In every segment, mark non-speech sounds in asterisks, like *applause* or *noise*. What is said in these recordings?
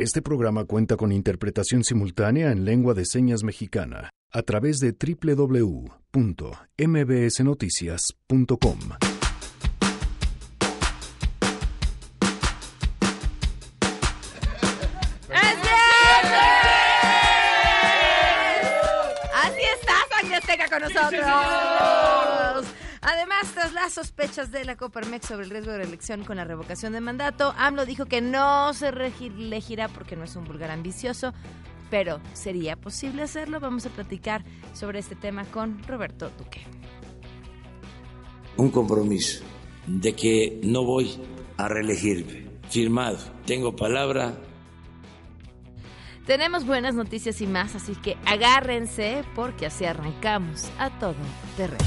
Este programa cuenta con interpretación simultánea en lengua de señas mexicana a través de www.mbsnoticias.com. Así está, Sangre Azteca con nosotros. Tras las sospechas de la Coparmex sobre el riesgo de reelección con la revocación de mandato, AMLO dijo que no se reelegirá porque no es un vulgar ambicioso, pero ¿sería posible hacerlo? Vamos a platicar sobre este tema con Roberto Duque. Un compromiso de que no voy a reelegirme. Firmado. Tengo palabra Tenemos buenas noticias y más, así que agárrense porque así arrancamos a todo terreno.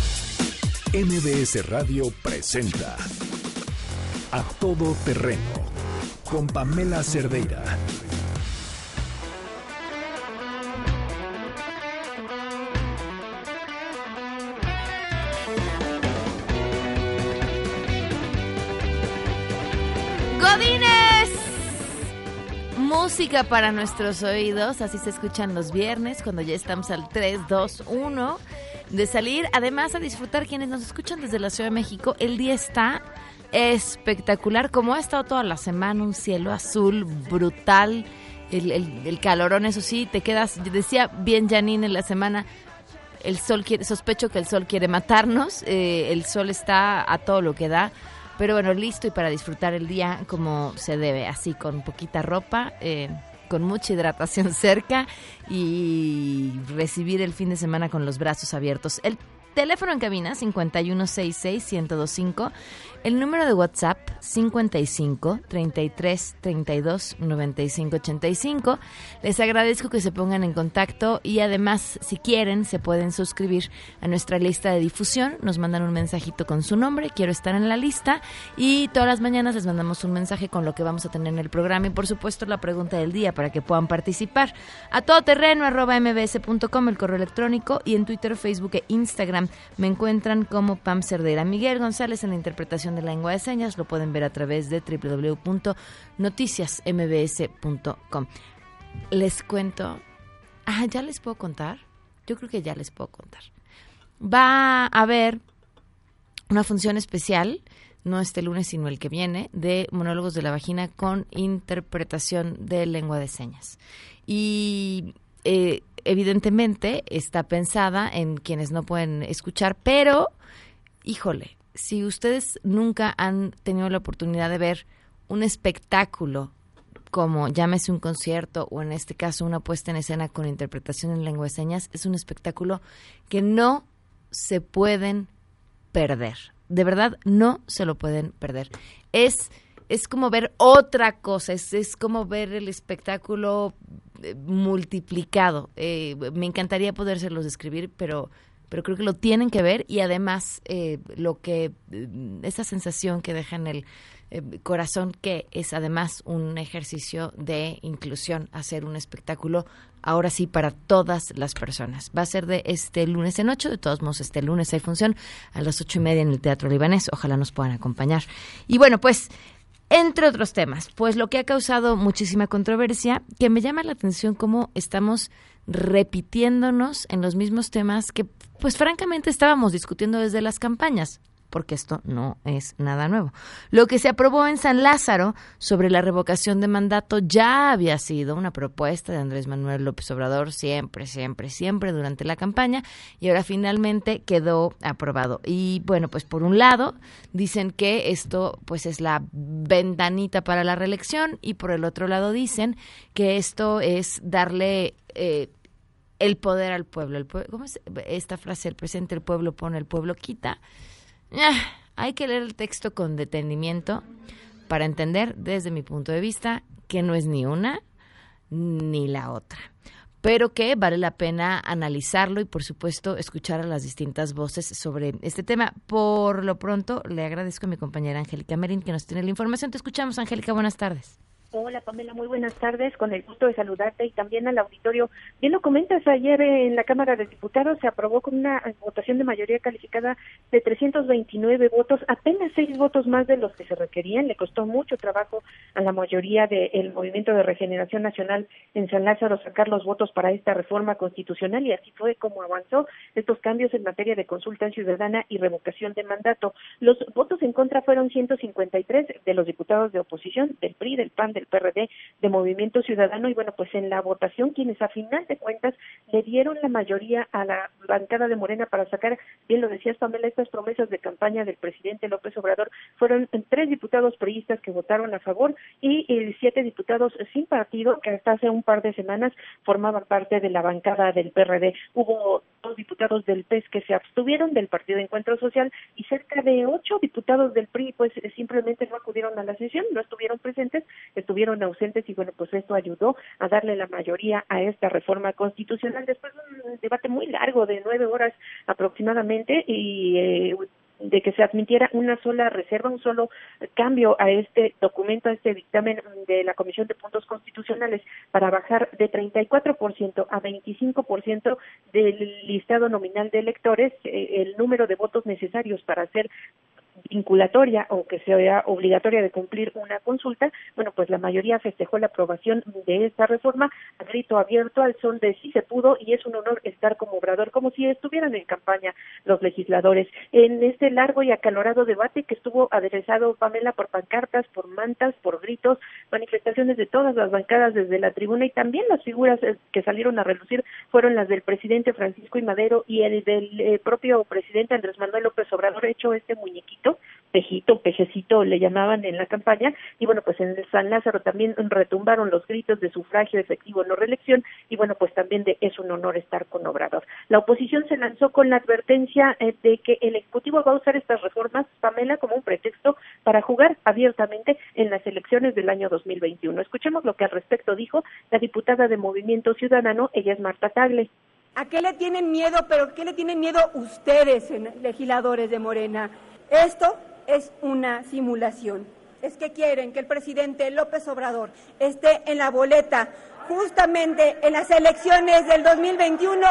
MBS Radio presenta A Todo Terreno con Pamela Cerdeira. Godines. Música para nuestros oídos, así se escuchan los viernes cuando ya estamos al 3, 2, 1 de salir. Además, a disfrutar quienes nos escuchan desde la Ciudad de México. El día está espectacular, como ha estado toda la semana, un cielo azul brutal. El, el- el calorón, eso sí, te quedas, decía bien Janine en la semana, el sol quiere, sospecho que el sol quiere matarnos, eh, el sol está a todo lo que da, pero bueno, listo y para disfrutar el día como se debe, así con poquita ropa, eh, con mucha hidratación *laughs* cerca y recibir el fin de semana con los brazos abiertos. El teléfono en cabina 5166-1025, el número de WhatsApp 55 33 32 95 85. Les agradezco que se pongan en contacto y además, si quieren, se pueden suscribir a nuestra lista de difusión. Nos mandan un mensajito con su nombre, quiero estar en la lista y todas las mañanas les mandamos un mensaje con lo que vamos a tener en el programa y por supuesto la pregunta del día para que puedan participar. A todoterreno arroba mbs.com el correo electrónico y en Twitter, Facebook e Instagram me encuentran como Pam Cerdera. Miguel González en la interpretación de lengua de señas lo pueden ver a través de www.noticiasmbs.com. Les cuento. Ah, ya les puedo contar. Yo creo que ya les puedo contar. Va a haber una función especial, no este lunes, sino el que viene, de monólogos de la vagina con interpretación de lengua de señas. Y eh, evidentemente está pensada en quienes no pueden escuchar, pero, híjole, si ustedes nunca han tenido la oportunidad de ver un espectáculo como llámese un concierto o en este caso una puesta en escena con interpretación en lengua de señas, es un espectáculo que no se pueden perder. De verdad, no se lo pueden perder. Es, es como ver otra cosa, es, es como ver el espectáculo eh, multiplicado. Eh, me encantaría podérselos describir, pero, pero creo que lo tienen que ver y además eh, lo que, eh, esa sensación que deja en el eh, corazón, que es además un ejercicio de inclusión, hacer un espectáculo ahora sí para todas las personas. Va a ser de este lunes en ocho, de todos modos este lunes hay función a las ocho y media en el Teatro Libanés, ojalá nos puedan acompañar. Y bueno, pues entre otros temas, pues lo que ha causado muchísima controversia, que me llama la atención cómo estamos repitiéndonos en los mismos temas que pues francamente estábamos discutiendo desde las campañas porque esto no es nada nuevo. Lo que se aprobó en San Lázaro sobre la revocación de mandato ya había sido una propuesta de Andrés Manuel López Obrador siempre, siempre, siempre durante la campaña y ahora finalmente quedó aprobado. Y bueno, pues por un lado dicen que esto pues es la ventanita para la reelección y por el otro lado dicen que esto es darle... Eh, el poder al pueblo. El pue- ¿Cómo es esta frase? El presidente, el pueblo pone, el pueblo quita. Ah, hay que leer el texto con detenimiento para entender, desde mi punto de vista, que no es ni una ni la otra. Pero que vale la pena analizarlo y, por supuesto, escuchar a las distintas voces sobre este tema. Por lo pronto, le agradezco a mi compañera Angélica Merín que nos tiene la información. Te escuchamos, Angélica. Buenas tardes. Hola Pamela, muy buenas tardes, con el gusto de saludarte y también al auditorio. Bien lo comentas, ayer en la Cámara de Diputados se aprobó con una votación de mayoría calificada de 329 votos, apenas seis votos más de los que se requerían. Le costó mucho trabajo a la mayoría del Movimiento de Regeneración Nacional en San Lázaro sacar los votos para esta reforma constitucional y así fue como avanzó estos cambios en materia de consulta ciudadana y revocación de mandato. Los votos en contra fueron 153 de los diputados de oposición, del PRI, del PAN, del PRD de Movimiento Ciudadano y bueno, pues en la votación quienes a final de cuentas le dieron la mayoría a la bancada de Morena para sacar, bien lo decías Pamela, estas promesas de campaña del presidente López Obrador fueron tres diputados priistas que votaron a favor y siete diputados sin partido que hasta hace un par de semanas formaban parte de la bancada del PRD. Hubo dos diputados del PES que se abstuvieron del Partido Encuentro Social y cerca de ocho diputados del PRI pues simplemente no acudieron a la sesión, no estuvieron presentes, estuvieron ausentes y bueno, pues esto ayudó a darle la mayoría a esta reforma constitucional después de un debate muy largo de nueve horas aproximadamente y eh, de que se admitiera una sola reserva, un solo cambio a este documento, a este dictamen de la Comisión de Puntos Constitucionales para bajar de 34% a 25% del listado nominal de electores eh, el número de votos necesarios para hacer vinculatoria o que sea obligatoria de cumplir una consulta, bueno, pues la mayoría festejó la aprobación de esta reforma a grito abierto al son de sí se pudo y es un honor estar como obrador, como si estuvieran en campaña los legisladores. En este largo y acalorado debate que estuvo aderezado, Pamela, por pancartas, por mantas, por gritos, manifestaciones de todas las bancadas desde la tribuna y también las figuras eh, que salieron a relucir fueron las del presidente Francisco y Madero y el del eh, propio presidente Andrés Manuel López Obrador hecho este muñequito pejito, pejecito le llamaban en la campaña, y bueno, pues en San Lázaro también retumbaron los gritos de sufragio efectivo no reelección, y bueno, pues también de es un honor estar con Obrador. La oposición se lanzó con la advertencia eh, de que el Ejecutivo va a usar estas reformas, Pamela, como un pretexto para jugar abiertamente en las elecciones del año 2021. Escuchemos lo que al respecto dijo la diputada de Movimiento Ciudadano, ella es Marta Tagle. ¿A qué le tienen miedo, pero qué le tienen miedo ustedes, legisladores de Morena? Esto es una simulación. Es que quieren que el presidente López Obrador esté en la boleta justamente en las elecciones del 2021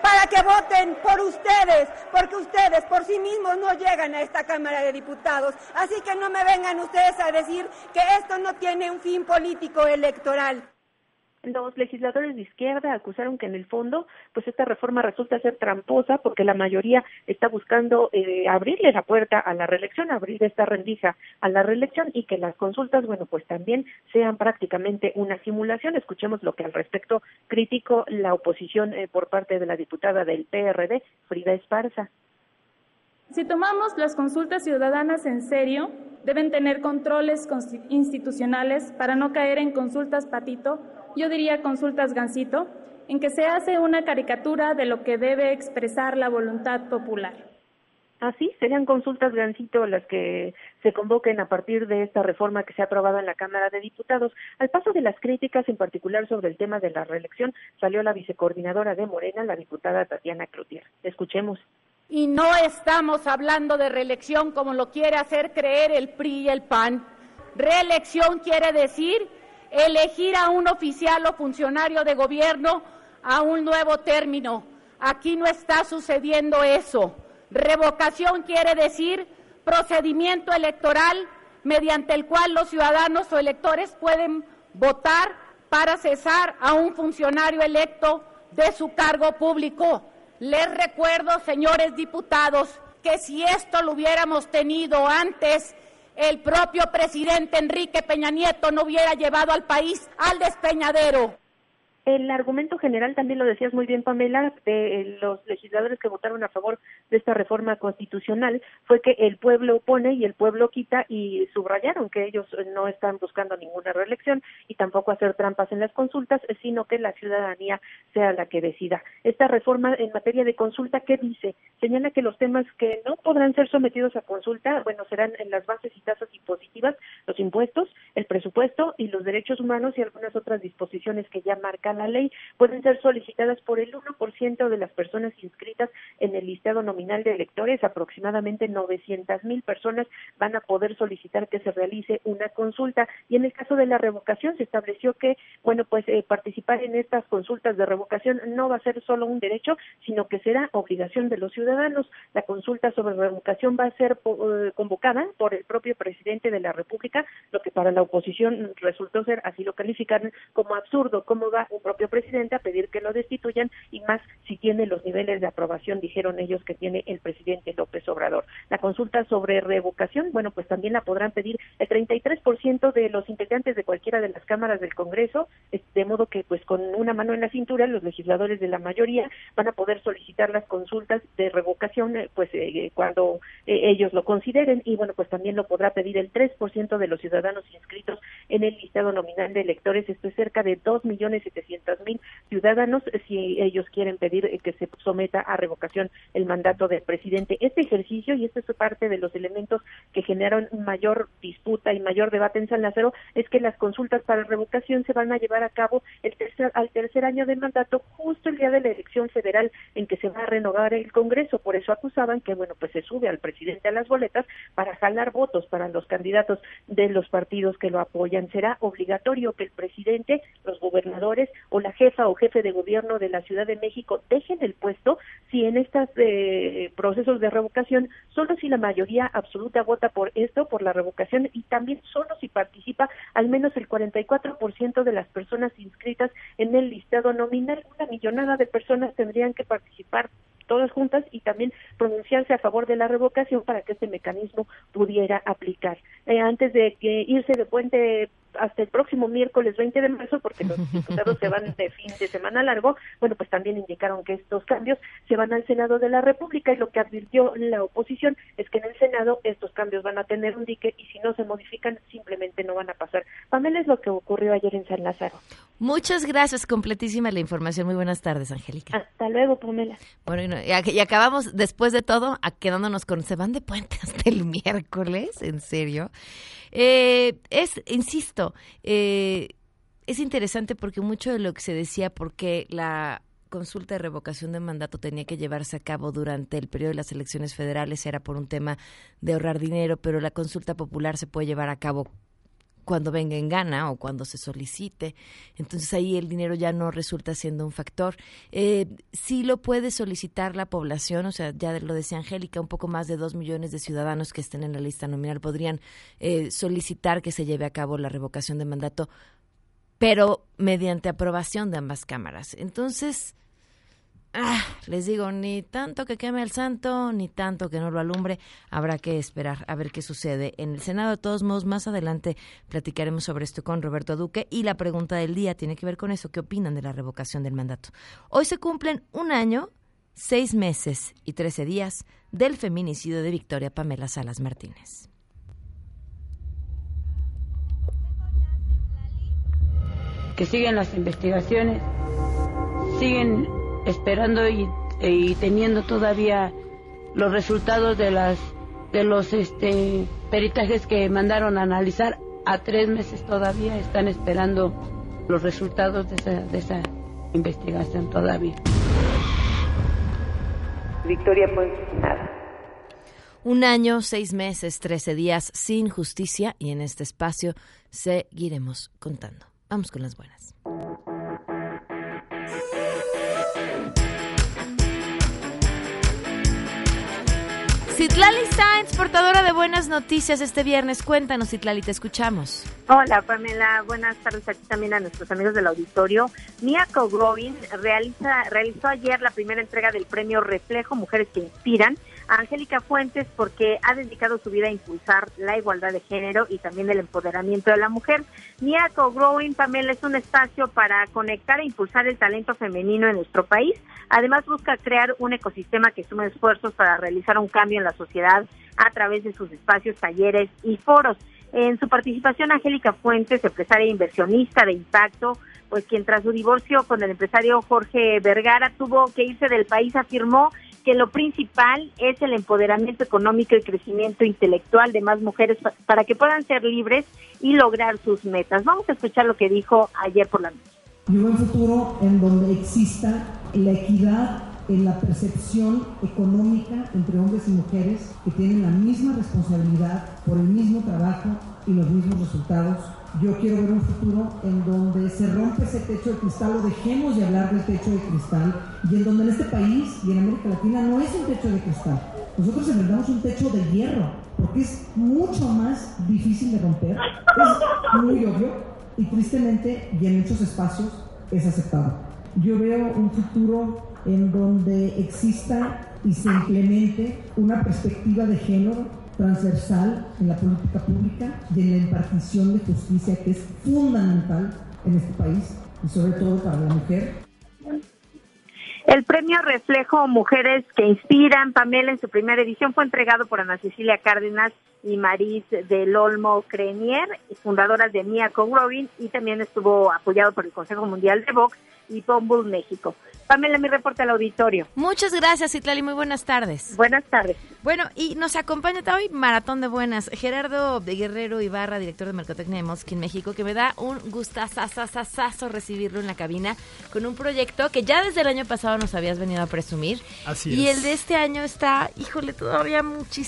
para que voten por ustedes, porque ustedes por sí mismos no llegan a esta Cámara de Diputados. Así que no me vengan ustedes a decir que esto no tiene un fin político electoral. Los legisladores de izquierda acusaron que en el fondo, pues esta reforma resulta ser tramposa porque la mayoría está buscando eh, abrirle la puerta a la reelección, abrir esta rendija a la reelección y que las consultas, bueno, pues también sean prácticamente una simulación. Escuchemos lo que al respecto criticó la oposición eh, por parte de la diputada del PRD, Frida Esparza. Si tomamos las consultas ciudadanas en serio, deben tener controles institucionales para no caer en consultas patito yo diría consultas Gancito, en que se hace una caricatura de lo que debe expresar la voluntad popular. Así, serían consultas Gancito las que se convoquen a partir de esta reforma que se ha aprobado en la Cámara de Diputados. Al paso de las críticas, en particular sobre el tema de la reelección, salió la vicecoordinadora de Morena, la diputada Tatiana Cloutier. Escuchemos. Y no estamos hablando de reelección como lo quiere hacer creer el PRI y el PAN. Reelección quiere decir elegir a un oficial o funcionario de gobierno a un nuevo término. Aquí no está sucediendo eso. Revocación quiere decir procedimiento electoral mediante el cual los ciudadanos o electores pueden votar para cesar a un funcionario electo de su cargo público. Les recuerdo, señores diputados, que si esto lo hubiéramos tenido antes, el propio presidente Enrique Peña Nieto no hubiera llevado al país al despeñadero. El argumento general, también lo decías muy bien, Pamela, de los legisladores que votaron a favor de esta reforma constitucional fue que el pueblo pone y el pueblo quita y subrayaron que ellos no están buscando ninguna reelección y tampoco hacer trampas en las consultas, sino que la ciudadanía sea la que decida. Esta reforma en materia de consulta, ¿qué dice? Señala que los temas que no podrán ser sometidos a consulta, bueno, serán en las bases y tasas impositivas, los impuestos, el presupuesto y los derechos humanos y algunas otras disposiciones que ya marcan la ley pueden ser solicitadas por el 1% de las personas inscritas en el listado nominal de electores. Aproximadamente 900 mil personas van a poder solicitar que se realice una consulta. Y en el caso de la revocación se estableció que, bueno, pues eh, participar en estas consultas de revocación no va a ser solo un derecho, sino que será obligación de los ciudadanos. La consulta sobre revocación va a ser eh, convocada por el propio presidente de la República, lo que para la oposición resultó ser, así lo calificaron, como absurdo. ¿Cómo va un propio presidente a pedir que lo destituyan y más si tiene los niveles de aprobación, dijeron ellos, que tiene el presidente López Obrador? La consulta sobre revocación, bueno, pues también la podrán pedir el 33% de los integrantes de cualquiera de las cámaras del Congreso, de modo que pues con una mano en la cintura los legisladores de la mayoría van a poder solicitar las consultas de revocación eh, pues eh, cuando eh, ellos lo consideren y bueno pues también lo podrá pedir el 3% de los ciudadanos inscritos en el listado nominal de electores, esto es cerca de dos millones setecientos mil ciudadanos si ellos quieren pedir que se someta a revocación el mandato del presidente. Este ejercicio y esta es parte de los elementos que generaron mayor disputa y mayor debate en San Lázaro es que las consultas para revocación se van a llevar a cabo el tercer, al tercer año de mandato justo el día de la elección federal en que se va a renovar el Congreso. Por eso acusaban que, bueno, pues se sube al presidente a las boletas para jalar votos para los candidatos de los partidos que lo apoyan. Será obligatorio que el presidente, los gobernadores o la jefa o jefe de gobierno de la Ciudad de México dejen el puesto si en estos eh, procesos de revocación, solo si la mayoría absoluta vota por esto, por la revocación, y también solo si participa al menos el 44% de las personas inscritas en el listado nominal. Una millonada de personas tendrían que participar todas juntas y también pronunciarse a favor de la revocación para que este mecanismo pudiera aplicar. Eh, antes de que irse de puente hasta el próximo miércoles 20 de marzo, porque los *laughs* diputados se van de fin de semana largo, bueno, pues también indicaron que estos cambios se van al Senado de la República y lo que advirtió la oposición es que en el Senado estos cambios van a tener un dique y si no se modifican simplemente no van a pasar. Pamela es lo que ocurrió ayer en San Lázaro. Muchas gracias, completísima la información. Muy buenas tardes, Angélica. Hasta luego, Pamela. Bueno, y, acabamos después de todo quedándonos con se van de puente hasta *laughs* el miércoles, ¿en serio? Eh, es, insisto, eh, es interesante porque mucho de lo que se decía, porque la consulta de revocación de mandato tenía que llevarse a cabo durante el periodo de las elecciones federales era por un tema de ahorrar dinero, pero la consulta popular se puede llevar a cabo cuando venga en gana o cuando se solicite. Entonces ahí el dinero ya no resulta siendo un factor. Eh, sí lo puede solicitar la población, o sea, ya lo decía Angélica, un poco más de dos millones de ciudadanos que estén en la lista nominal podrían eh, solicitar que se lleve a cabo la revocación de mandato, pero mediante aprobación de ambas cámaras. Entonces, Ah, les digo, ni tanto que queme el santo, ni tanto que no lo alumbre. Habrá que esperar a ver qué sucede en el Senado. De todos modos, más adelante platicaremos sobre esto con Roberto Duque. Y la pregunta del día tiene que ver con eso. ¿Qué opinan de la revocación del mandato? Hoy se cumplen un año, seis meses y trece días del feminicidio de Victoria Pamela Salas Martínez. Que siguen las investigaciones, siguen esperando y, teniendo todavía los resultados de las de los este peritajes que mandaron a analizar a tres meses todavía están esperando los resultados de esa, de esa investigación todavía. Victoria pues nada. Un año, seis meses, trece días sin justicia y en este espacio seguiremos contando. Vamos con las buenas. Citlali Sainz, portadora de buenas noticias este viernes. Cuéntanos, Citlali, te escuchamos. Hola, Pamela. Buenas tardes aquí también a nuestros amigos del auditorio. Mia Kogrovin realiza, realizó ayer la primera entrega del premio Reflejo Mujeres que Inspiran Angélica Fuentes porque ha dedicado su vida a impulsar la igualdad de género y también el empoderamiento de la mujer. Mia Kogrowing, Pamela, es un espacio para conectar e impulsar el talento femenino en nuestro país. Además, busca crear un ecosistema que sume esfuerzos para realizar un cambio en la sociedad a través de sus espacios, talleres y foros. En su participación, Angélica Fuentes, empresaria e inversionista de impacto, pues quien tras su divorcio con el empresario Jorge Vergara tuvo que irse del país, afirmó que lo principal es el empoderamiento económico y crecimiento intelectual de más mujeres para que puedan ser libres y lograr sus metas. Vamos a escuchar lo que dijo ayer por la noche veo un futuro en donde exista la equidad en la percepción económica entre hombres y mujeres que tienen la misma responsabilidad por el mismo trabajo y los mismos resultados. Yo quiero ver un futuro en donde se rompe ese techo de cristal o dejemos de hablar del techo de cristal y en donde en este país y en América Latina no es un techo de cristal. Nosotros enfrentamos un techo de hierro porque es mucho más difícil de romper, es muy obvio y tristemente y en muchos espacios es aceptado. Yo veo un futuro en donde exista y se implemente una perspectiva de género transversal en la política pública y en la impartición de justicia que es fundamental en este país y sobre todo para la mujer. El premio Reflejo Mujeres que Inspiran, Pamela, en su primera edición fue entregado por Ana Cecilia Cárdenas y Maris del Olmo Crenier, fundadoras de Mia Robin, y también estuvo apoyado por el Consejo Mundial de Box y Pombull México. Pamela, mi reporte al auditorio. Muchas gracias, Itlali. Muy buenas tardes. Buenas tardes. Bueno, y nos acompaña hoy Maratón de Buenas, Gerardo de Guerrero Ibarra, director de Mercotecnia de Mosquín México, que me da un gustazazazazazo recibirlo en la cabina con un proyecto que ya desde el año pasado nos habías venido a presumir. Así y es. el de este año está, híjole, todavía muchísimo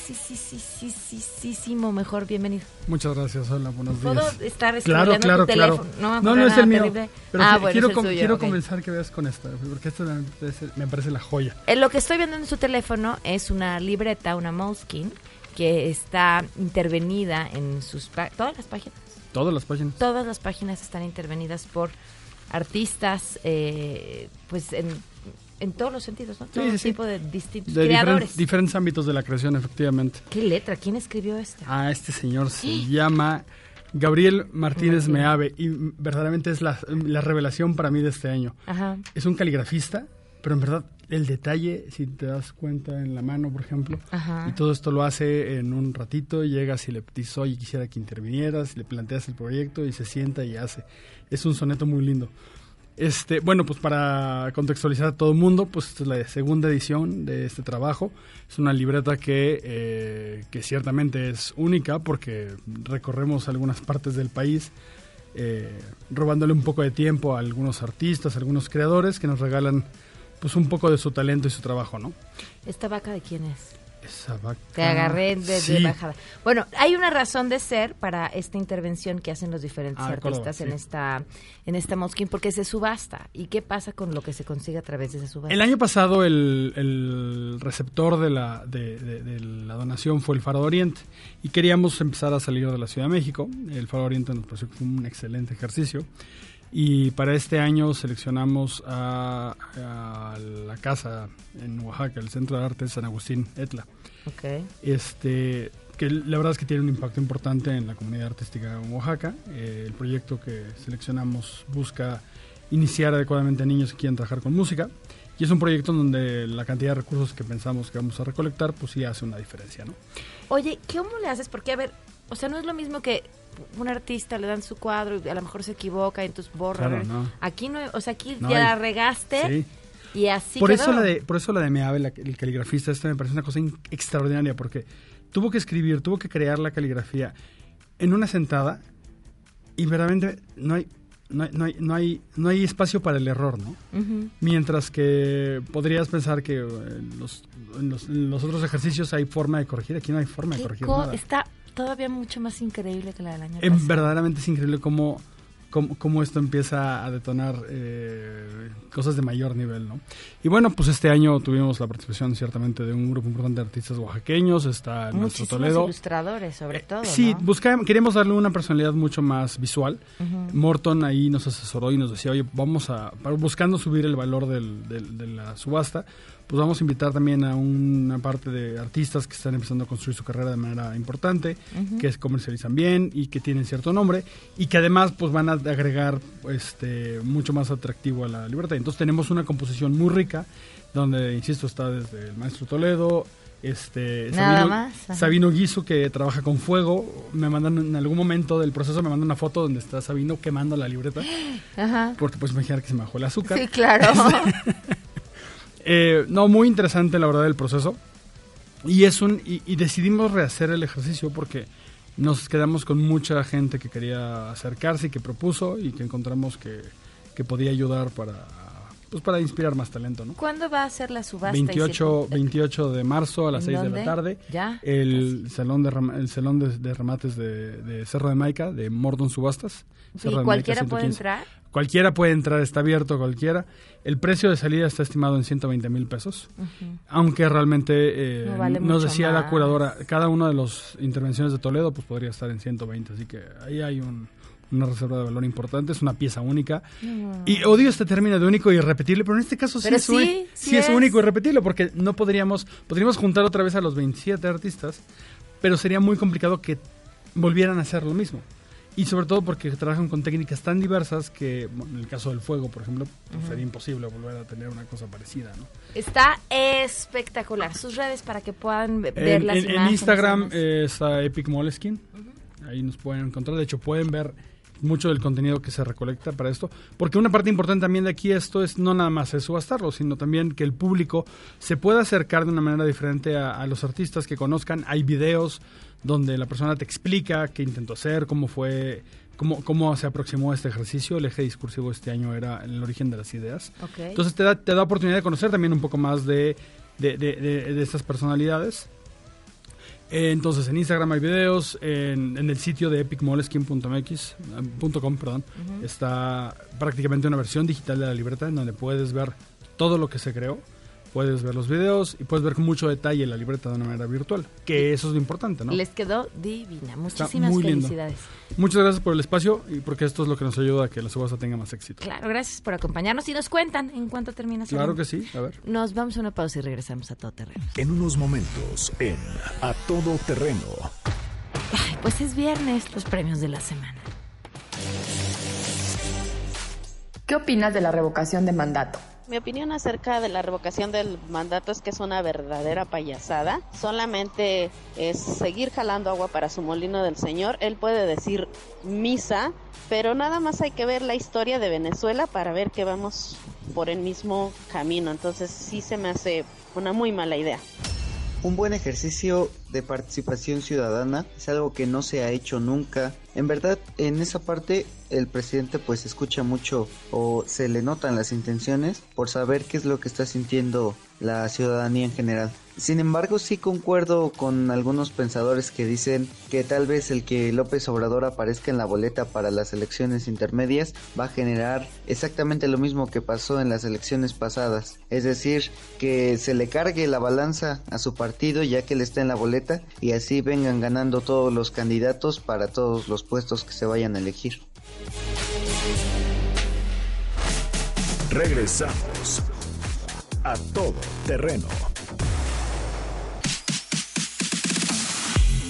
mejor. Bienvenido. Muchas gracias, hola, buenos ¿Puedo días. estar claro, escribiendo claro, tu claro. teléfono? No, me no, no es el mío. terrible. Pero Ah, bueno, quiero, es el com- suyo, quiero comenzar que veas con esta, porque esta es- me parece la joya. Eh, lo que estoy viendo en su teléfono es una libreta, una Moleskine, que está intervenida en sus todas las páginas. Todas las páginas. Todas las páginas están intervenidas por artistas, eh, pues en, en todos los sentidos, ¿no? Sí, Todo sí, sí. tipo de distintos De creadores. diferentes, diferentes ámbitos de la creación, efectivamente. ¿Qué letra? ¿Quién escribió esta? Ah, este señor se llama Gabriel Martínez Meave y verdaderamente es la, la revelación para mí de este año. Ajá. Es un caligrafista, pero en verdad el detalle, si te das cuenta en la mano, por ejemplo, Ajá. y todo esto lo hace en un ratito, llegas y le dices, oye, quisiera que intervinieras, le planteas el proyecto y se sienta y hace. Es un soneto muy lindo. Este, bueno, pues para contextualizar a todo el mundo, pues esta es la segunda edición de este trabajo. Es una libreta que, eh, que ciertamente es única porque recorremos algunas partes del país eh, robándole un poco de tiempo a algunos artistas, a algunos creadores que nos regalan pues un poco de su talento y su trabajo, ¿no? ¿Esta vaca de quién es? Esa vaca. Te agarré de, de Sí. bajada. Bueno, hay una razón de ser para esta intervención que hacen los diferentes Ah, de artistas en esta en esta Mosquín, porque se subasta. ¿Y qué pasa con lo que se consigue a través de esa subasta? El año pasado el, el receptor de la, de, de- de la donación fue el Faro de Oriente y queríamos empezar a salir de la Ciudad de México. El Faro de Oriente nos pareció que fue un excelente ejercicio y para este año seleccionamos a, a la casa en Oaxaca, el Centro de Arte San Agustín Etla. Ok. Este, que la verdad es que tiene un impacto importante en la comunidad artística en Oaxaca. Eh, el proyecto que seleccionamos busca iniciar adecuadamente a niños que quieran trabajar con música. Y es un proyecto en donde la cantidad de recursos que pensamos que vamos a recolectar, pues sí hace una diferencia, ¿no? Oye, ¿cómo le haces? Porque, a ver, o sea, no es lo mismo que un artista le dan su cuadro y a lo mejor se equivoca y entonces borra. Claro, no. Aquí no, o sea, aquí No ya hay- la regaste Sí. y así por quedó. eso la de por eso la de Meave, la- el caligrafista, este me parece una cosa in- extraordinaria porque tuvo que escribir, tuvo que crear la caligrafía en una sentada y verdaderamente no hay no hay, no hay, no hay, no hay espacio para el error, ¿no? Mientras que podrías pensar que eh, en los, en los, en los otros ejercicios hay forma de corregir, aquí no hay forma de corregir co- nada. está todavía mucho más increíble que la del año Em, pasado. verdaderamente es increíble cómo, cómo, cómo esto empieza a detonar eh, cosas de mayor nivel, ¿no? Y bueno, pues este año tuvimos la participación ciertamente de un grupo importante de artistas oaxaqueños, está Muchísimos Toledo. ilustradores, sobre todo, Sí, ¿no? busca- queremos darle una personalidad mucho más visual. Morton ahí nos asesoró y nos decía, oye, vamos a, buscando subir el valor del- del- de la subasta, pues vamos a invitar también a una parte de artistas que están empezando a construir su carrera de manera importante, que se comercializan bien y que tienen cierto nombre y que además pues van a agregar este mucho más atractivo a la libertad. Entonces tenemos una composición muy rica donde, insisto, está desde el maestro Toledo, este Nada Sabino, más. Sabino Guiso que trabaja con fuego, me mandan en algún momento del proceso me mandan una foto donde está Sabino quemando la libreta, *gasps* Ajá. porque pues imaginar que se me bajó el azúcar. Sí, claro. *laughs* *laughs* Eh, no, muy interesante la verdad el proceso. Y es un y, y decidimos rehacer el ejercicio porque nos quedamos con mucha gente que quería acercarse y que propuso y que encontramos que, que podía ayudar para pues para inspirar más talento, ¿no? ¿Cuándo va a ser la subasta? 28, 28 de marzo a las 6 de la tarde. Ya. El salón de el salón de, remates de, de, Cerro de Maica de Mordon Subastas. ¿Y cualquiera puede entrar? Cualquiera puede entrar, está abierto cualquiera. El precio de salida está estimado en 120 mil pesos, aunque realmente eh, nos decía la curadora, cada una de las intervenciones de Toledo pues podría estar en 120, así que ahí hay un, una reserva de valor importante, es una pieza única. Y odio este término de único y irrepetible, pero en este caso sí, es, sí, es, único y irrepetible, porque no podríamos, podríamos juntar otra vez a los 27 artistas, pero sería muy complicado que volvieran a hacer lo mismo. Y sobre todo porque trabajan con técnicas tan diversas que, en el caso del fuego, por ejemplo, pues sería imposible volver a tener una cosa parecida, ¿no? Está espectacular. Sus redes para que puedan ver las imágenes. En Instagram está Epic Moleskin. Ahí nos pueden encontrar. De hecho, pueden ver mucho del contenido que se recolecta para esto, porque una parte importante también de aquí esto es no nada más es subastarlo, sino también que el público se pueda acercar de una manera diferente a, los artistas que conozcan. Hay videos donde la persona te explica qué intentó hacer, cómo fue Cómo, cómo, se aproximó a este ejercicio. El eje discursivo este año era el origen de las ideas. Entonces te da, te da oportunidad de conocer también un poco más de, de, de, de estas personalidades entonces, en Instagram hay videos, en, el sitio de epicmoleskin.mx.com, perdón, está prácticamente una versión digital de la libreta en donde puedes ver todo lo que se creó puedes ver los videos y puedes ver con mucho detalle la libreta de una manera virtual, que eso es lo importante, ¿no? Les quedó divina. Muchísimas felicidades. Muchas gracias por el espacio y porque esto es lo que nos ayuda a que la subasta tenga más éxito. Claro, gracias por acompañarnos y nos cuentan en cuánto termina. Claro que sí, a ver. Nos vamos a una pausa y regresamos a Todo Terreno. En unos momentos en A Todo Terreno. Ay, pues es viernes, los premios de la semana. ¿Qué opinas de la revocación de mandato? Mi opinión acerca de la revocación del mandato es que es una verdadera payasada. Solamente es seguir jalando agua para su molino del Señor. Él puede decir misa, pero nada más hay que ver la historia de Venezuela para ver que vamos por el mismo camino. Entonces sí se me hace una muy mala idea. Un buen ejercicio de participación ciudadana es algo que no se ha hecho nunca. En verdad, en esa parte el presidente pues escucha mucho o se le notan las intenciones por saber qué es lo que está sintiendo la ciudadanía en general. Sin embargo, sí concuerdo con algunos pensadores que dicen que tal vez el que López Obrador aparezca en la boleta para las elecciones intermedias va a generar exactamente lo mismo que pasó en las elecciones pasadas. Es decir, que se le cargue la balanza a su partido ya que él está en la boleta y así vengan ganando todos los candidatos para todos los puestos que se vayan a elegir. Regresamos a todo terreno.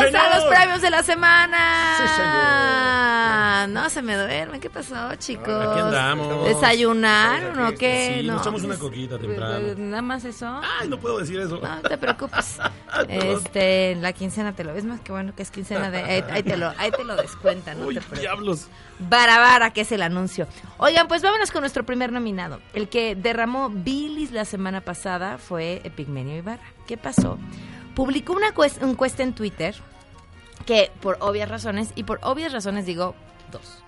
Bienvenidos a los premios de la semana. Sí, señor. No se me duerme. ¿Qué pasó, chicos? Aquí andamos. ¿Desayunaron o qué? Sí, nos echamos una coquita temprano. Pues, nada más eso. Ay, no puedo decir eso. No te preocupes. *laughs* este, la quincena te lo ves más que bueno que es quincena de ahí, te lo ahí te lo descuentan, no Uy, diablos. Barabara, que es el anuncio. Oigan, pues vámonos con nuestro primer nominado. El que derramó bilis la semana pasada fue Epigmenio Ibarra. ¿Qué pasó? Publicó una encuesta en Twitter que por obvias razones, y por obvias razones digo dos.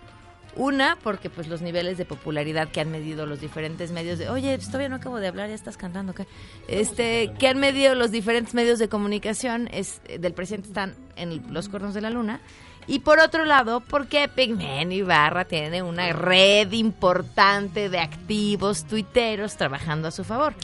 Una, porque pues los niveles de popularidad que han medido los diferentes medios de, oye, pues, todavía no acabo de hablar, ya estás cantando, ¿qué? Este, que han medido los diferentes medios de comunicación es, del presidente están en los cuernos de la luna. Y por otro lado, porque Pigmen Ibarra tiene una red importante de activos tuiteros trabajando a su favor.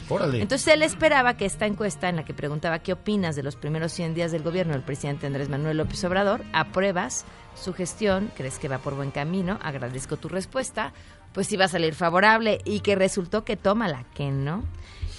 Entonces él esperaba que esta encuesta en la que preguntaba qué opinas de los primeros 100 días del gobierno del presidente Andrés Manuel López Obrador, apruebas su gestión, crees que va por buen camino, agradezco tu respuesta, pues iba a salir favorable y que resultó que tómala, que no.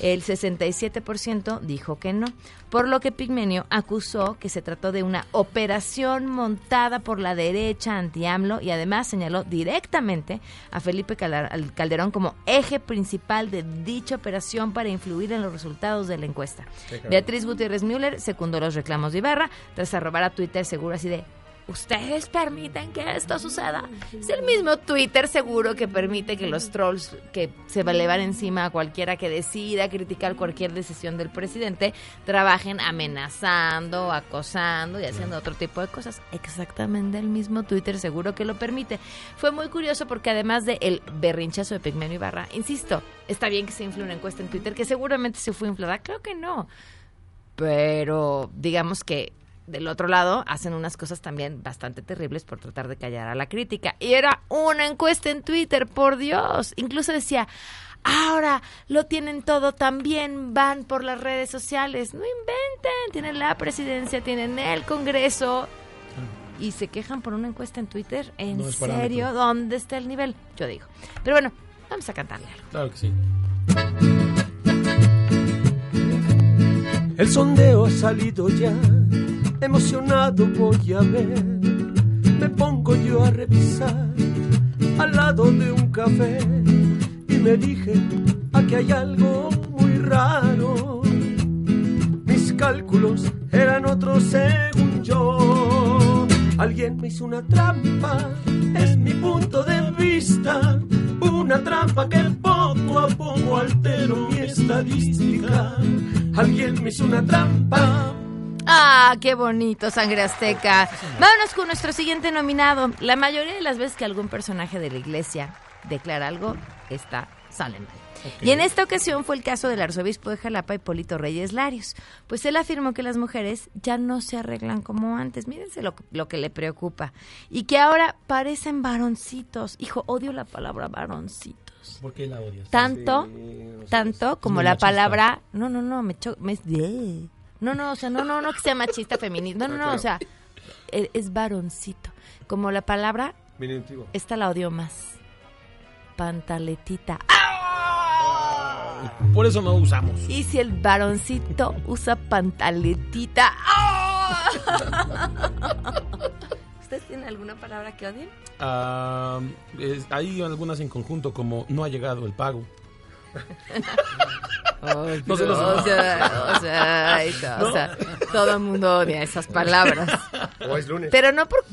El 67% dijo que no, por lo que Pigmenio acusó que se trató de una operación montada por la derecha anti-AMLO y además señaló directamente a Felipe Cal- Calderón como eje principal de dicha operación para influir en los resultados de la encuesta. Beatriz Gutiérrez Müller secundó los reclamos de Ibarra tras arrobar a Twitter seguro así de ¿Ustedes permiten que esto suceda? Es el mismo Twitter seguro que permite que los trolls que se le van encima a cualquiera que decida criticar cualquier decisión del presidente trabajen amenazando, acosando y haciendo otro tipo de cosas. Exactamente el mismo Twitter seguro que lo permite. Fue muy curioso porque además de el berrinchazo de Pigmenio Ibarra, insisto, está bien que se infle una encuesta en Twitter que seguramente se fue inflada. Creo que no. Pero digamos que del otro lado hacen unas cosas también bastante terribles por tratar de callar a la crítica. Y era una encuesta en Twitter, por Dios. Incluso decía, ahora lo tienen todo también, van por las redes sociales. No inventen, tienen la presidencia, tienen el Congreso. Y se quejan por una encuesta en Twitter. ¿En No serio? parámetro. ¿Dónde está el nivel? Yo digo. Pero bueno, vamos a cantarle algo. Claro que sí. El sondeo ha salido ya, emocionado voy a ver. Me pongo yo a revisar al lado de un café y me dije, aquí hay algo muy raro. Mis cálculos eran otros según yo. Alguien me hizo una trampa, es mi punto de vista. Una trampa que poco a poco altero mi estadística. Alguien me hizo una trampa. Ah, qué bonito, sangre azteca. Vámonos con nuestro siguiente nominado. La mayoría de las veces que algún personaje de la iglesia declara algo, está sale mal. Y en esta ocasión fue el caso del arzobispo de Jalapa, Hipólito Reyes Larios. Pues él afirmó que las mujeres ya no se arreglan como antes. Mírense lo, lo que le preocupa. Y que ahora parecen varoncitos. Hijo, odio la palabra varoncitos. ¿Por qué la odias? Tanto, tanto como la machista. palabra. No, no, no, me cho me No, no, o sea, no, no, no que sea machista feminista. No, no, no, o sea, e- es varoncito. Como la palabra, Diminutivo. esta la odio más. Pantaletita. Por eso no usamos. Y si el varoncito usa pantaletita. ¡ah! *laughs* ¿Ustedes tienen alguna palabra que odien? Ah, es- hay algunas en conjunto como no ha llegado el pago. No se los- o sea, o sea, ay, to- o sea, todo el mundo odia esas palabras. O es lunes. Pero no por...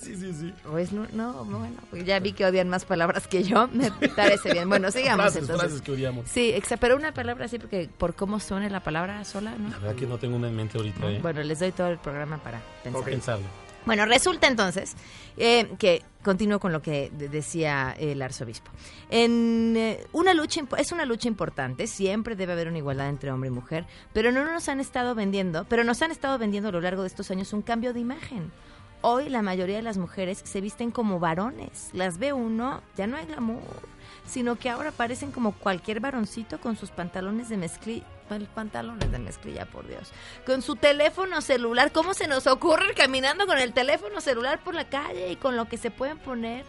Sí, sí, sí. O es nu- no, bueno, ya vi que odian más palabras que yo, me parece bien. Bueno, sigamos Frases, entonces. frases que odiamos. Sí, exacto, pero una palabra así porque por cómo suena la palabra sola, ¿no? La verdad que no tengo una en mente ahorita. ¿eh? Bueno, les doy todo el programa para pensar. Pensarlo. Bueno, resulta entonces eh, que continúo con lo que de- decía el arzobispo. En eh, una lucha es una lucha importante, siempre debe haber una igualdad entre hombre y mujer, pero no nos han estado vendiendo, pero nos han estado vendiendo a lo largo de estos años un cambio de imagen. Hoy la mayoría de las mujeres se visten como varones. Las ve uno, ya no hay glamour, sino que ahora parecen como cualquier varoncito con sus pantalones de mezclilla. Pantalones de mezclilla, por Dios. Con su teléfono celular. ¿Cómo se nos ocurre ir caminando con el teléfono celular por la calle y con lo que se pueden poner?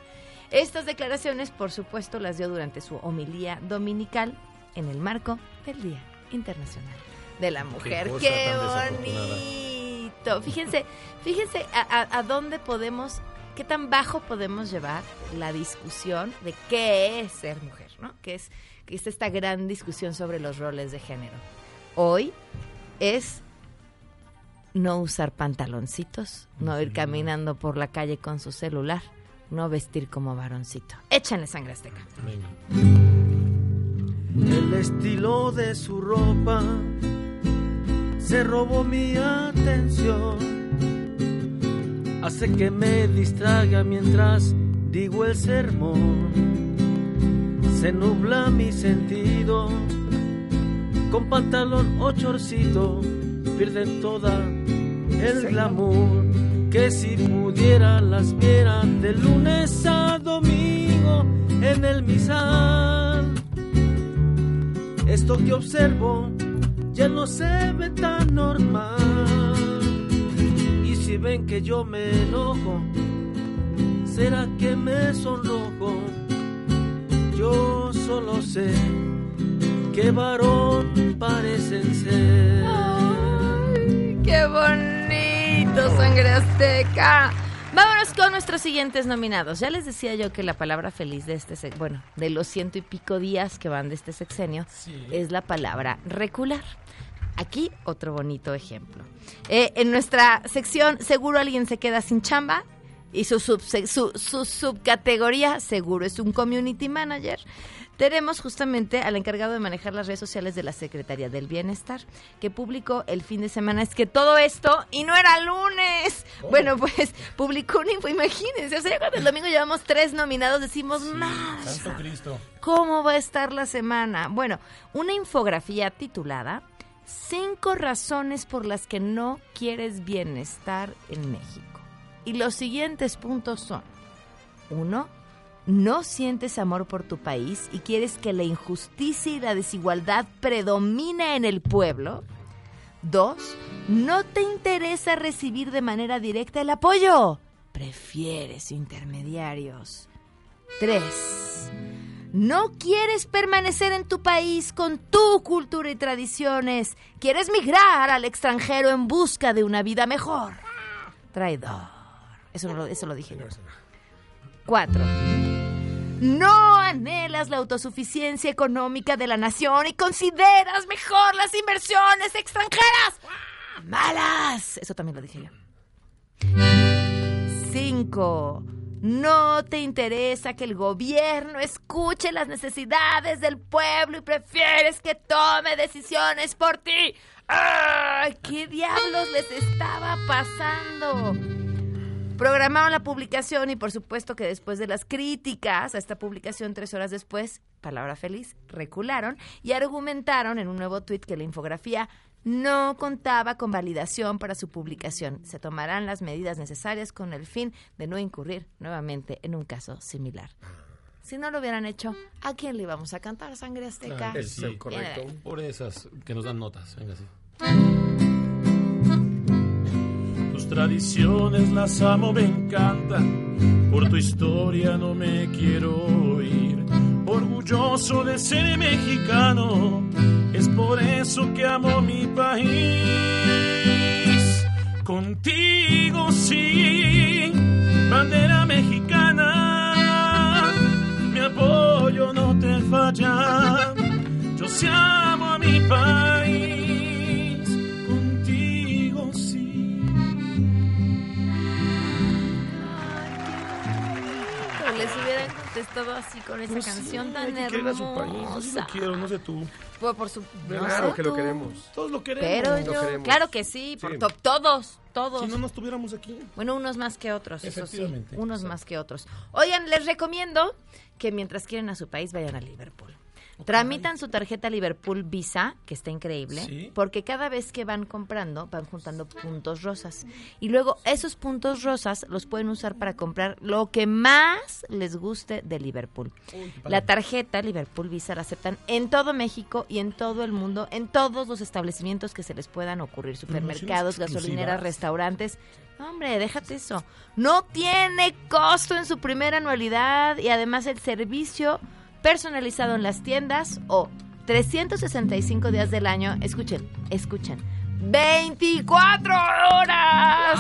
Estas declaraciones, por supuesto, las dio durante su homilía dominical en el marco del Día Internacional de la Mujer. ¡Qué bonito! Fíjense, fíjense a, a- a dónde podemos, qué tan bajo podemos llevar la discusión de qué es ser mujer, ¿no? Que es, que es esta gran discusión sobre los roles de género. Hoy es no usar pantaloncitos, no ir caminando por la calle con su celular, no vestir como varoncito. Échanle sangre azteca. El estilo de su ropa se robó mi atención. Hace que me distraiga mientras digo el sermón. Se nubla mi sentido. Con pantalón o chorcito pierden toda el glamour. Que si pudiera las viera de lunes a domingo en el misal. Esto que observo ya no se ve tan normal. Si ven que yo me enojo, será que me sonrojo. Yo solo sé qué varón parecen ser. Ay, ¡Qué bonito, sangre azteca! Vámonos con nuestros siguientes nominados. Ya les decía yo que la palabra feliz de este, bueno, de los ciento y pico días que van de este sexenio, es la palabra recular. Aquí otro bonito ejemplo. Eh, en nuestra sección, seguro alguien se queda sin chamba. Y su, subse- su, su subcategoría, seguro es un community manager. Tenemos justamente al encargado de manejar las redes sociales de la Secretaría del Bienestar, que publicó el fin de semana. Es que todo esto, y no era lunes. Bueno, pues publicó una info, imagínense. O sea, cuando el domingo llevamos tres nominados, decimos, más. Santo Cristo. ¿Cómo va a estar la semana? Bueno, una infografía titulada Cinco razones por las que no quieres bienestar en México. Y los siguientes puntos son, uno, no sientes amor por tu país y quieres que la injusticia y la desigualdad predomine en el pueblo. Dos, no te interesa recibir de manera directa el apoyo. Prefieres intermediarios. Tres, no quieres permanecer en tu país con tu cultura y tradiciones. Quieres migrar al extranjero en busca de una vida mejor. Traidor. Eso, no lo, lo dije yo. Cuatro. No anhelas la autosuficiencia económica de la nación y consideras mejor las inversiones extranjeras. Malas. Eso también lo dije yo. Cinco. No te interesa que el gobierno escuche las necesidades del pueblo y prefieres que tome decisiones por ti. ¡Ay! ¿Qué diablos les estaba pasando? Programaron la publicación y por supuesto que después de las críticas a esta publicación, tres horas después, palabra feliz, recularon y argumentaron en un nuevo tuit que la infografía no contaba con validación para su publicación. Se tomarán las medidas necesarias con el fin de no incurrir nuevamente en un caso similar. Si no lo hubieran hecho, ¿a quién le íbamos a cantar sangre azteca? Claro que sí. De ahí. Por esas que nos dan notas. Venga, sí. Tus tradiciones las amo, me encantan. Por tu historia no me quiero. Orgulloso de ser mexicano, es por eso que amo mi país. Contigo sí, bandera mexicana, mi apoyo no te falla. Yo sí amo a mi país, contigo sí. Contestado así con esa Pues sí, canción hay tan que querer a su país. Yo sí hermosa. lo quiero, no sé tú. Por, por su, no Claro sé que lo queremos. Todos lo queremos. Pero Lo yo, queremos. claro que sí, por Sí. to- todos, todos. Si no, no estuviéramos aquí. Bueno, unos más que otros, eso sí. Unos exacto. más que otros. Oigan, les recomiendo que mientras quieren a su país vayan a Liverpool. Tramitan su tarjeta Liverpool Visa, que está increíble, Sí. porque cada vez que van comprando van juntando puntos rosas. Y luego esos puntos rosas los pueden usar para comprar lo que más les guste de Liverpool. La tarjeta Liverpool Visa la aceptan en todo México y en todo el mundo, en todos los establecimientos que se les puedan ocurrir, supermercados, gasolineras, restaurantes. No, hombre, déjate eso. No tiene costo en su primera anualidad y además el servicio personalizado en las tiendas o 365 días del año. Escuchen, escuchen. 24 horas.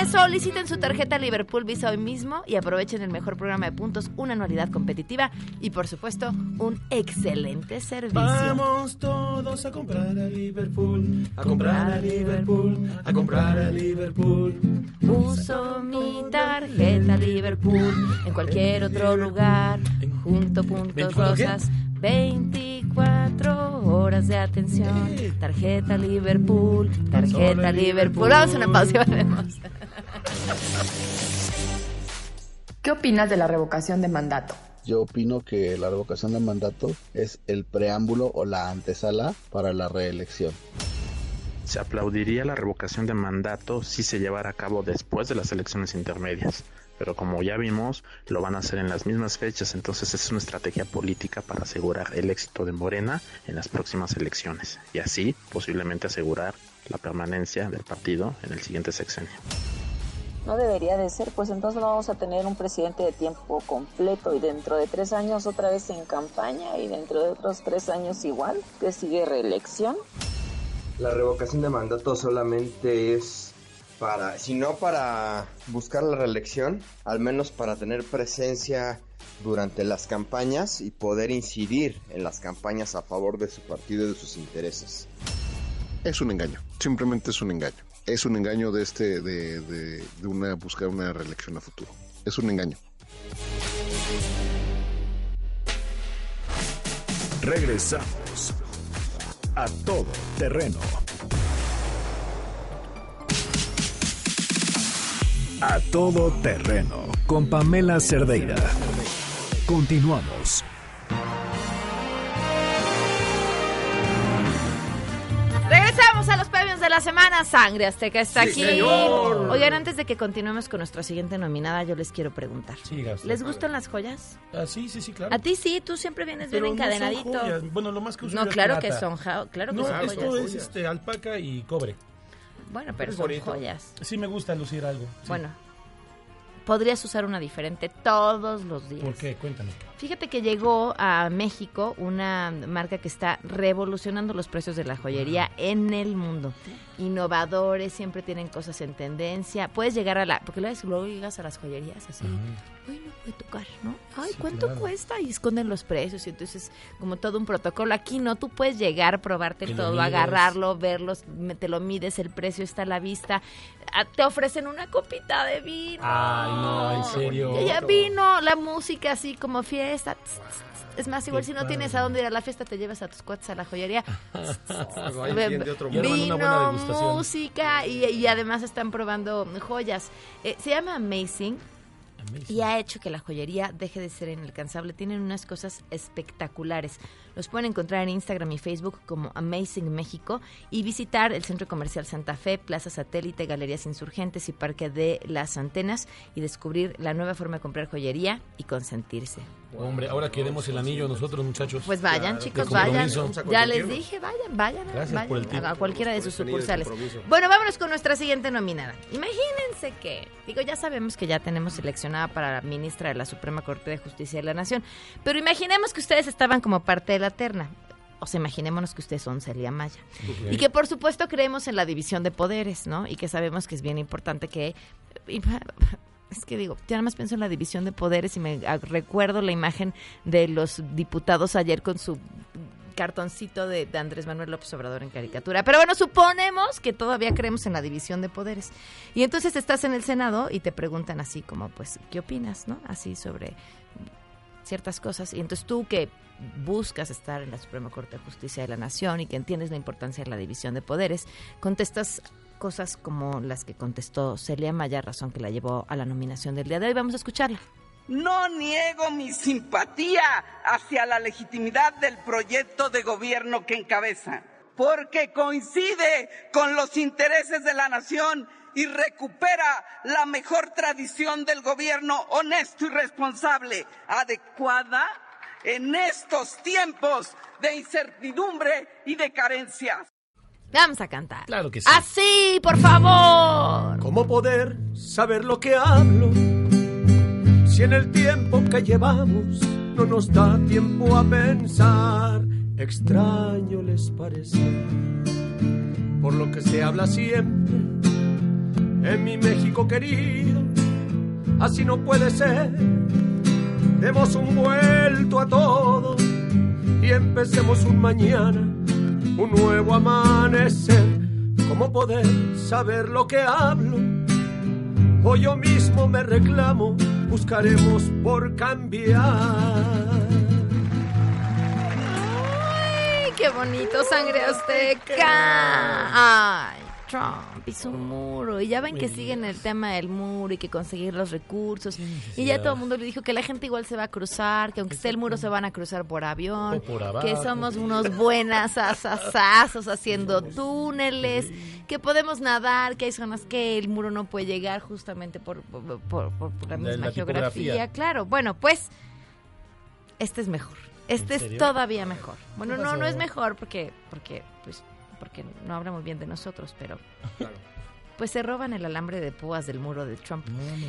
Eh, soliciten su tarjeta Liverpool Visa hoy mismo y aprovechen el mejor programa de puntos, una anualidad competitiva y por supuesto un excelente servicio. Vamos todos a comprar a Liverpool, a comprar a Liverpool, a comprar a Liverpool. Uso mi tarjeta Liverpool en cualquier otro lugar, junto puntos 24 qué? rosas, 24 horas de atención. Tarjeta Liverpool, tarjeta Liverpool. Vamos a una pausa y volvemos. ¿Qué opinas de la revocación de mandato? Yo opino que la revocación de mandato es el preámbulo o la antesala para la reelección. Se aplaudiría la revocación de mandato si se llevara a cabo después de las elecciones intermedias, pero como ya vimos, lo van a hacer en las mismas fechas, entonces es una estrategia política para asegurar el éxito de Morena en las próximas elecciones y así posiblemente asegurar la permanencia del partido en el siguiente sexenio. No debería de ser, pues entonces no vamos a tener un presidente de tiempo completo y dentro de tres años otra vez en campaña y dentro de otros tres años igual, que sigue reelección. La revocación de mandato solamente es para, si no para buscar la reelección, al menos para tener presencia durante las campañas y poder incidir en las campañas a favor de su partido y de sus intereses. Es un engaño, simplemente es un engaño. Es un engaño de este, de, de, de una buscar una reelección a futuro. Es un engaño. Regresamos a todo terreno. A todo terreno con Pamela Cerdeira. Continuamos. Regresamos a los premios de la semana. Sangre Azteca está Sí, aquí. señor. Oigan, antes de que continuemos con nuestra siguiente nominada, yo les quiero preguntar. Siga usted, ¿Les gustan las joyas? Ah, sí, sí, sí, claro. A ti sí, tú siempre vienes bien Pero no son encadenadito. joyas. Bueno, lo más que uso No, yo es claro que plata. son, ja- claro que no, son esto joyas. es este, alpaca y cobre. Bueno, pero Es son bonito. joyas. Sí me gusta lucir algo. sí. Bueno, podrías usar una diferente todos los días. ¿Por qué? Cuéntame. Fíjate que llegó a México una marca que está revolucionando los precios de la joyería en el mundo. Innovadores, siempre tienen cosas en tendencia. Puedes llegar a la... Porque luego llegas a las joyerías así. Ay, no puede tocar, ¿no? Ay, Sí, ¿cuánto claro. cuesta? Y esconden los precios. Y entonces, como todo un protocolo. Aquí no, tú puedes llegar, probarte todo, agarrarlo, verlos, te lo mides, el precio está a la vista. Ah, Te ofrecen una copita de vino. Ay, no, en serio. Ya vino la música así como fiesta. Es más, igual Qué si no tienes a dónde ir a la fiesta, te llevas a tus cuates a la joyería. *laughs* Mundo. Vino. Música y, y además están probando joyas. Eh, se llama Amazing. Y ha hecho que la joyería deje de ser inalcanzable. Tienen unas cosas espectaculares. Los pueden encontrar en Instagram y Facebook como Amazing México y visitar el Centro Comercial Santa Fe, Plaza Satélite, Galerías Insurgentes y Parque de las Antenas y descubrir la nueva forma de comprar joyería y consentirse. Hombre, ahora queremos el anillo nosotros, muchachos. Pues vayan, chicos, vayan. Ya les dije, vayan, vayan, Gracias vayan por el tip. a cualquiera de sus sucursales. Bueno, vámonos con nuestra siguiente nominada. Imagínense que, digo, ya sabemos que ya tenemos seleccionada para la ministra de la Suprema Corte de Justicia de la Nación, pero imaginemos que ustedes estaban como parte de la terna. O sea, imaginémonos que ustedes son Celia Maya. Y que por supuesto creemos en la división de poderes, ¿no? Y que sabemos que es bien importante que... *laughs* Es que digo, ya nada más pienso en la división de poderes y me recuerdo la imagen de los diputados ayer con su cartoncito de, de Andrés Manuel López Obrador en caricatura. Pero bueno, suponemos que todavía creemos en la división de poderes. Y entonces estás en el Senado y te preguntan así como, pues, ¿qué opinas, no? Así sobre ciertas cosas. Y entonces tú que buscas estar en la Suprema Corte de Justicia de la Nación y que entiendes la importancia de la división de poderes, contestas cosas como las que contestó Celia Maya, razón que la llevó a la nominación del día de hoy. Vamos a escucharla. No niego mi simpatía hacia la legitimidad del proyecto de gobierno que encabeza, porque coincide con los intereses de la nación y recupera la mejor tradición del gobierno honesto y responsable, adecuada en estos tiempos de incertidumbre y de carencias. Vamos a cantar. Claro que sí. Así, por favor. ¿Cómo poder saber lo que hablo? Si en el tiempo que llevamos no nos da tiempo a pensar, extraño les parece, por lo que se habla siempre en mi México querido, así no puede ser. Demos un vuelto a todo y empecemos un mañana, un nuevo amanecer. ¿Cómo poder saber lo que hablo? O yo mismo me reclamo, buscaremos por cambiar. ¡Ay, qué bonito, sangre azteca! ¡Ay, Trump y su muro! Y ya ven que siguen el tema del muro y que conseguir los recursos. Y ya todo el mundo le dijo que la gente igual se va a cruzar, que aunque esté el muro se van a cruzar por avión, que somos unos buenas asasazos *laughs* haciendo túneles, que podemos nadar, que hay zonas que el muro no puede llegar justamente por, por, por- por la misma la geografía. tipografía. Claro, bueno, pues este es mejor. Este es todavía mejor. Bueno, ¿Qué no, no es mejor porque, porque, pues, porque no habla muy bien de nosotros, pero pues se roban el alambre de púas del muro de Trump.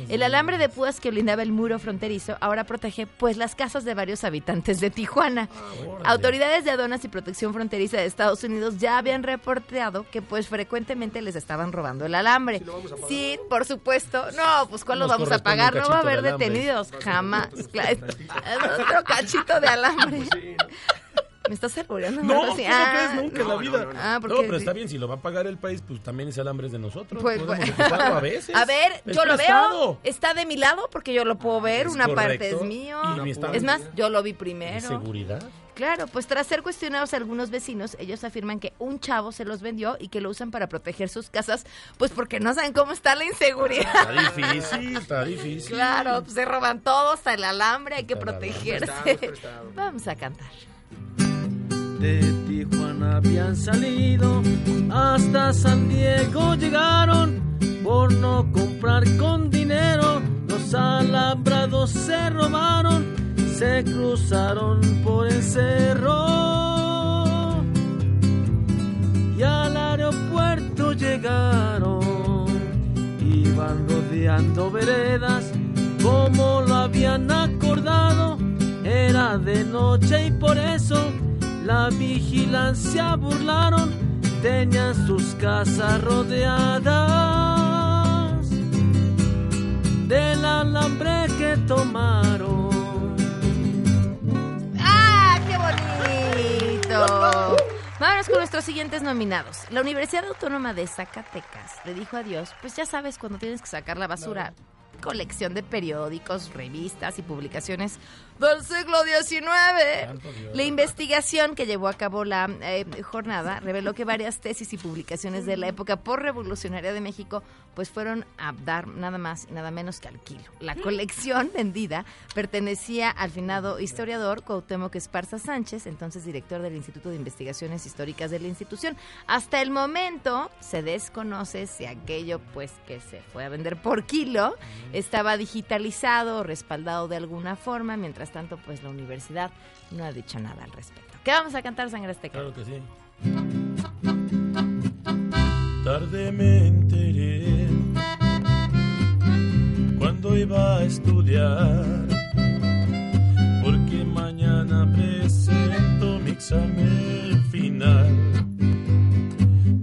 el alambre de púas que blindaba el muro fronterizo ahora protege pues las casas de varios habitantes de Tijuana. Autoridades de aduanas y protección fronteriza de Estados Unidos ya habían reportado que pues frecuentemente les estaban robando el alambre. Sí, por supuesto. No, pues ¿cuál lo vamos a pagar? No va a haber de detenidos. Jamás. *laughs* Claro, es Otro cachito de alambre. ¿Me estás albureando? No, no ah, crees nunca en la vida? Ah, no, porque pero está bien, si lo va a pagar el país, pues también ese alambre es de nosotros. Pues, Podemos pues. a *laughs* veces. A ver, Es yo lo veo. Está de mi lado porque yo lo puedo ver. Es Una parte es mío. Y mi estado- Es más, yo lo vi primero. ¿Seguridad? Claro, pues tras ser cuestionados algunos vecinos, ellos afirman que un chavo se los vendió y que lo usan para proteger sus casas, pues porque no saben cómo está la inseguridad. Está difícil, *laughs* está difícil. Claro, pues se roban todo, hasta el alambre, hay que protegerse. Prestado, prestado. Vamos a cantar. De Tijuana habían salido, hasta San Diego llegaron, por no comprar con dinero, los alambrados se robaron, se cruzaron por el cerro. Y al aeropuerto llegaron, iban rodeando veredas como lo habían acordado, era de noche y por eso la vigilancia burlaron, tenían sus casas rodeadas del alambre que tomaron. ¡Ah, qué bonito! Vámonos con nuestros siguientes nominados. La Universidad Autónoma de Zacatecas le dijo adiós, pues ya sabes cuando tienes que sacar la basura. Colección de periódicos, revistas y publicaciones del siglo XIX. La investigación que llevó a cabo la eh, jornada reveló que varias tesis y publicaciones de la época por revolucionaria de México pues fueron a dar nada más y nada menos que al kilo. La colección vendida pertenecía al finado historiador Cuauhtémoc Esparza Sánchez, entonces director del Instituto de Investigaciones Históricas de la institución. Hasta el momento se desconoce si aquello pues que se fue a vender por kilo estaba digitalizado o respaldado de alguna forma, mientras tanto pues la universidad no ha dicho nada al respecto. ¿Qué vamos a cantar, Sangre Azteca? Claro que sí. Tarde me enteré cuando iba a estudiar, porque mañana presento mi examen final.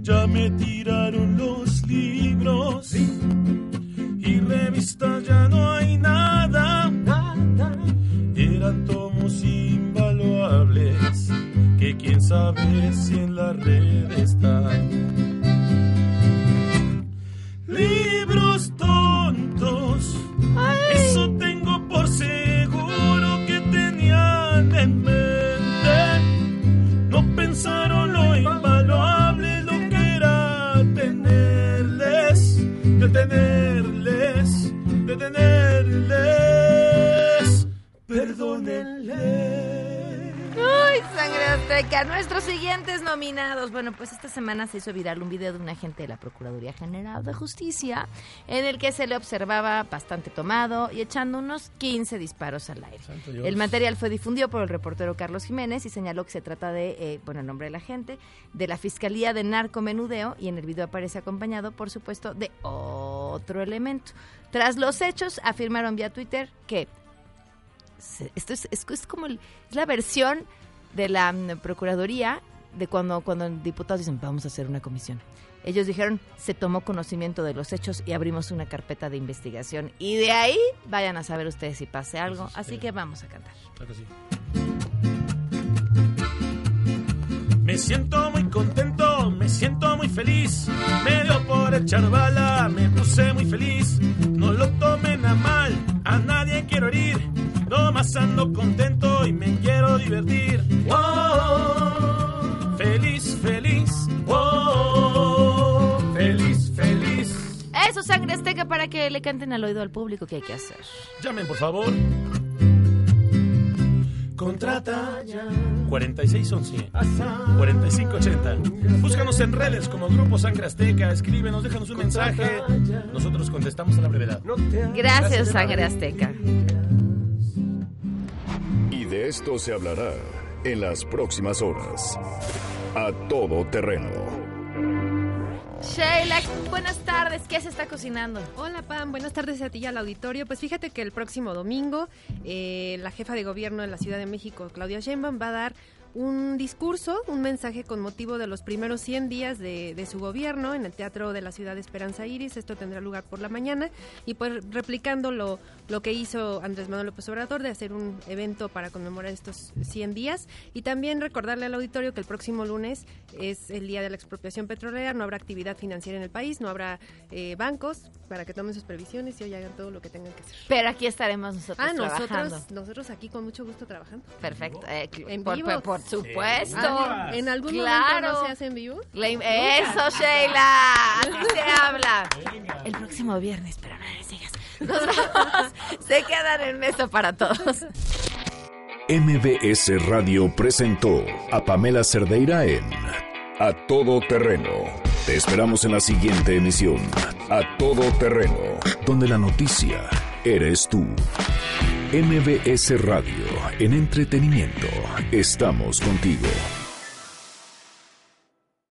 Ya me tiraron los libros y revistas ya no hay nada. Eran tomos invaluables que quién sabe si en la red están. ¡Ay, sangre azteca! Nuestros siguientes nominados. Bueno, pues esta semana se hizo viral un video de un agente de la Procuraduría General de Justicia en el que se le observaba bastante tomado y echando unos 15 disparos al aire. El material fue difundido por el reportero Carlos Jiménez y señaló que se trata de, eh, bueno, el nombre de la agente, de la Fiscalía de Narcomenudeo y en el video aparece acompañado, por supuesto, de otro elemento. Tras los hechos, afirmaron vía Twitter que esto es, es- es como el- es la versión de la mm, Procuraduría de cuando, cuando diputados dicen vamos a hacer una comisión. Ellos dijeron, se tomó conocimiento de los hechos y abrimos una carpeta de investigación. Y de ahí vayan a saber ustedes si pase algo. Así que vamos a cantar. Claro que sí. Me siento muy contento, me siento muy feliz. Me dio por echar bala, me puse muy feliz. No lo tomen a mal, a nadie quiero herir. Nomás ando contento y me quiero divertir. Wow, feliz, feliz. Wow, feliz, feliz. Eso, sangre azteca, para que le canten al oído al público que hay que hacer. Llamen, por favor. Contrata ya. 4611 4580. Búscanos en redes como Grupo Sangre Azteca. Escríbenos, déjanos un mensaje. Nosotros contestamos a la brevedad. Gracias, sangre azteca. Y de esto se hablará en las próximas horas. A todo terreno. Sheila, buenas tardes. ¿Qué se está cocinando? Hola, Pam. Buenas tardes a ti y al auditorio. Pues fíjate que el próximo domingo eh, la jefa de gobierno de la Ciudad de México, Claudia Sheinbaum, va a dar un discurso, un mensaje con motivo de los primeros 100 días de, de, su gobierno en el Teatro de la Ciudad de Esperanza Iris. Esto tendrá lugar por la mañana y pues replicando lo, lo que hizo Andrés Manuel López Obrador de hacer un evento para conmemorar estos 100 días y también recordarle al auditorio que el próximo lunes es el día de la expropiación petrolera, no habrá actividad financiera en el país, no habrá eh, bancos para que tomen sus previsiones y hoy hagan todo lo que tengan que hacer. Pero aquí estaremos nosotros ah, trabajando. nosotros, nosotros aquí con mucho gusto trabajando. Perfecto. Eh, en por, vivo. por, por supuesto. Ah, ¿En algún claro. momento no se hace en vivo? La, eso, Sheila. Así se habla. El próximo viernes, pero no les sigas. Nos vamos. se quedan en mesa para todos. MBS Radio presentó a Pamela Cerdeira en A Todo Terreno. Te esperamos en la siguiente emisión, A Todo Terreno, donde la noticia eres tú. MBS Radio, en entretenimiento, estamos contigo.